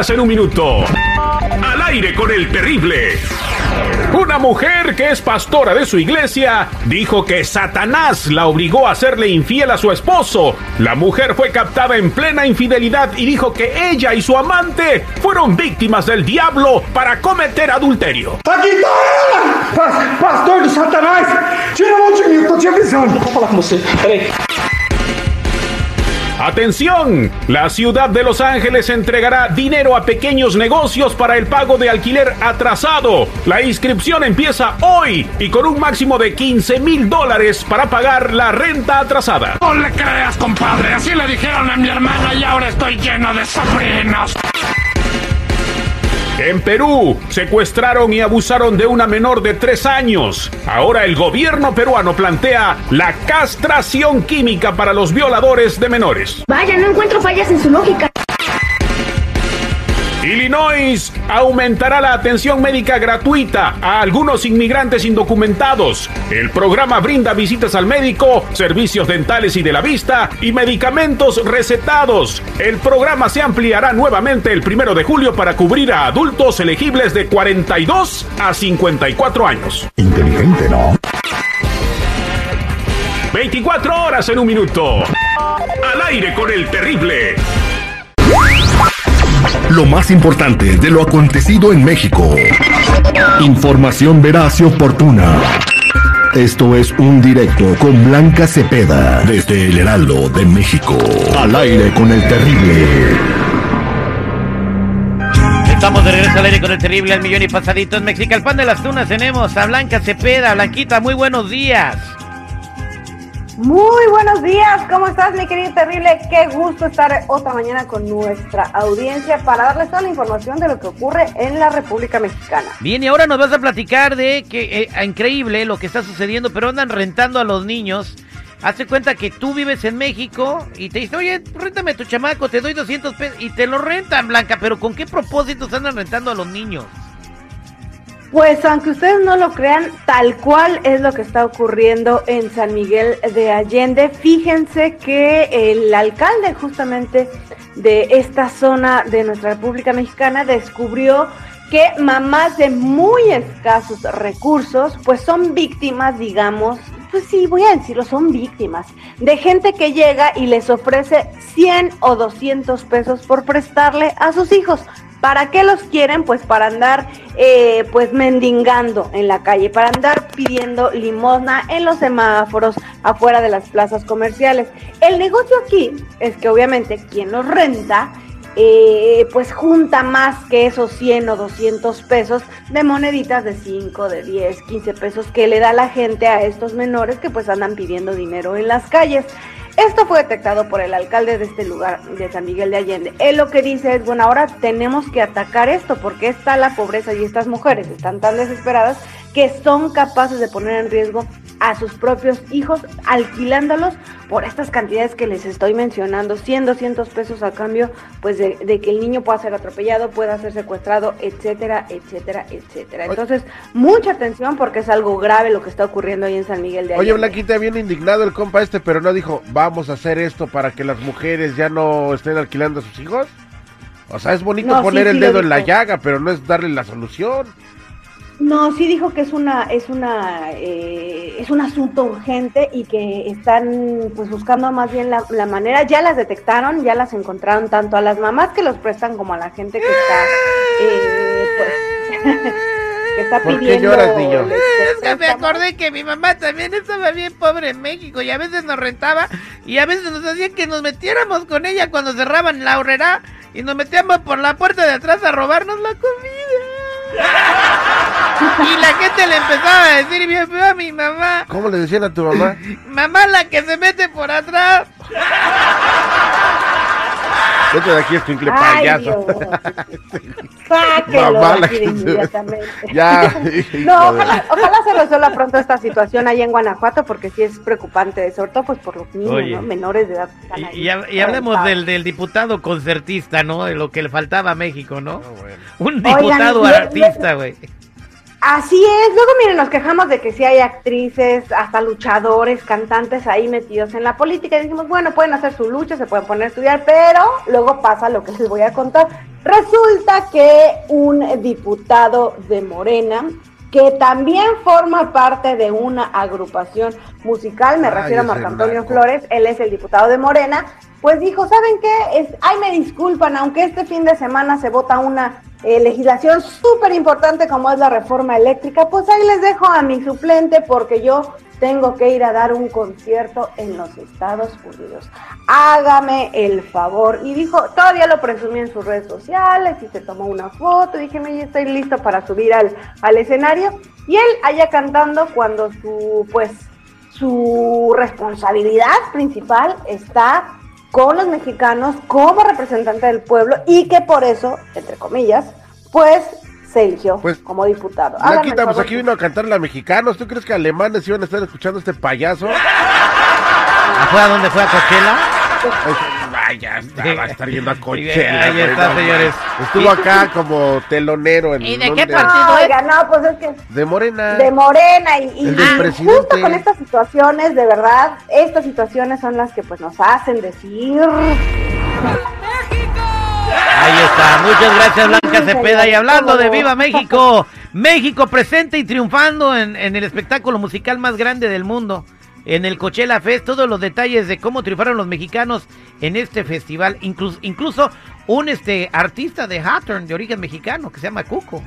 24 horas en un minuto. Al aire con el terrible. Una mujer que es pastora de su iglesia dijo que Satanás la obligó a serle infiel a su esposo. La mujer fue captada en plena infidelidad y dijo que ella y su amante fueron víctimas del diablo para cometer adulterio. Pastor do Satanás! Tira de você. Peraí. Atención, la ciudad de Los Ángeles entregará dinero a pequeños negocios para el pago de alquiler atrasado. La inscripción empieza hoy y con un máximo de 15 mil dólares para pagar la renta atrasada. No le creas, compadre. Así le dijeron a mi hermana y ahora estoy lleno de sobrinos. En Perú, secuestraron y abusaron de una menor de tres años. Ahora el gobierno peruano plantea la castración química para los violadores de menores. Vaya, no encuentro fallas en su lógica. Illinois aumentará la atención médica gratuita a algunos inmigrantes indocumentados. El programa brinda visitas al médico, servicios dentales y de la vista y medicamentos recetados. El programa se ampliará nuevamente el primero de julio para cubrir a adultos elegibles de 42 a 54 años. Inteligente, ¿no? 24 horas en un minuto. Al aire con el terrible. Lo más importante de lo acontecido en México. Información veraz y oportuna. Esto es un directo con Blanca Cepeda desde el Heraldo de México. Al aire con el terrible. Estamos de regreso al aire con el terrible al millón y pasaditos. Mexica, el pan de las tunas tenemos a Blanca Cepeda. Blanquita, muy buenos días. Muy buenos días, ¿cómo estás mi querido terrible? Qué gusto estar otra mañana con nuestra audiencia para darles toda la información de lo que ocurre en la República Mexicana. Bien, y ahora nos vas a platicar de que eh, increíble lo que está sucediendo, pero andan rentando a los niños. Hazte cuenta que tú vives en México y te dicen, oye, réntame tu chamaco, te doy 200 pesos y te lo rentan, Blanca, pero ¿con qué propósitos andan rentando a los niños? Pues aunque ustedes no lo crean, tal cual es lo que está ocurriendo en San Miguel de Allende. Fíjense que el alcalde justamente de esta zona de nuestra República Mexicana descubrió que mamás de muy escasos recursos pues son víctimas, digamos, pues sí, voy a decirlo, son víctimas de gente que llega y les ofrece 100 o 200 pesos por prestarle a sus hijos. ¿Para qué los quieren? Pues para andar eh, pues mendigando en la calle, para andar pidiendo limosna en los semáforos afuera de las plazas comerciales. El negocio aquí es que obviamente quien los renta eh, pues junta más que esos 100 o 200 pesos de moneditas de 5, de 10, 15 pesos que le da la gente a estos menores que pues andan pidiendo dinero en las calles. Esto fue detectado por el alcalde de este lugar, de San Miguel de Allende. Él lo que dice es, bueno, ahora tenemos que atacar esto porque está la pobreza y estas mujeres están tan desesperadas que son capaces de poner en riesgo a sus propios hijos alquilándolos por estas cantidades que les estoy mencionando, 100, 200 pesos a cambio, pues de, de, que el niño pueda ser atropellado, pueda ser secuestrado, etcétera, etcétera, etcétera. Entonces, mucha atención porque es algo grave lo que está ocurriendo ahí en San Miguel de Allende. Oye, Blanquita, bien indignado el compa este, pero no dijo, vamos a hacer esto para que las mujeres ya no estén alquilando a sus hijos. O sea, es bonito No, poner sí, el sí dedo en la llaga, pero no es darle la solución. No, sí dijo que es una, es una, eh, es un asunto urgente y que están pues buscando más bien la, la manera, ya las detectaron, ya las encontraron tanto a las mamás que los prestan como a la gente que está, eh, pues, que está ¿Por qué pidiendo. lloras, niño? Es que me acordé que mi mamá también estaba bien pobre en México y a veces nos rentaba y a veces nos hacía que nos metiéramos con ella cuando cerraban la horrera y nos metíamos por la puerta de atrás a robarnos la comida. Y la gente le empezaba a decir bien feo a mi mamá, ¿Cómo le decían a tu mamá? mamá la que se mete por atrás. Vete de aquí, escuincle Ay, payaso. Dios. Sáquelo Mamá, aquí inmediatamente. Ya. No, ojalá, ojalá se resuelva pronto esta situación ahí en Guanajuato porque sí es preocupante, sobre todo pues por los niños, Oye. ¿no? menores de edad. que están Y, ahí y hab- y hablemos del, del diputado concertista, ¿no? De lo que le faltaba a México, ¿no? Ah, bueno. Un Oigan, diputado y- artista, güey. Así es, luego miren, nos quejamos de que si hay actrices, hasta luchadores, cantantes ahí metidos en la política y dijimos, bueno, pueden hacer su lucha, se pueden poner a estudiar, pero luego pasa lo que les voy a contar. Resulta que un diputado de Morena, que también forma parte de una agrupación musical, me refiero a Marco Antonio. Flores, él es el diputado de Morena, pues dijo, ¿saben qué? Es, ay, me disculpan, aunque este fin de semana se vota una eh, legislación súper importante como es la reforma eléctrica, pues ahí les dejo a mi suplente porque yo tengo que ir a dar un concierto en los Estados Unidos. Hágame el favor. Y dijo, todavía lo presumí en sus redes sociales y se tomó una foto. Dije, ya estoy listo para subir al, al escenario. Y él allá cantando cuando su, pues, su responsabilidad principal está con los mexicanos como representante del pueblo y que por eso, entre comillas, pues se eligió Pues, como diputado. Blanquita, pues aquí vino a cantarle a mexicanos. ¿Tú crees que alemanes iban a estar escuchando a este payaso? ¿Fue a dónde fue a Coachella? Vaya, está- va a estar yendo a Coachella. Ahí está, no señores. Estuvo acá como telonero en ¿Y de qué partido? Oiga, no, pues es que De Morena. de Morena y, y- justo con estas situaciones, de verdad, estas situaciones son las que pues nos hacen decir Ahí está. Muchas gracias, Blanca Cepeda. Y hablando de. Viva México, México presente y triunfando en, en el espectáculo musical más grande del mundo. En el Coachella Fest, todos los detalles de cómo triunfaron los mexicanos en este festival, incluso, incluso un este artista de Hattern de origen mexicano que se llama Cuco.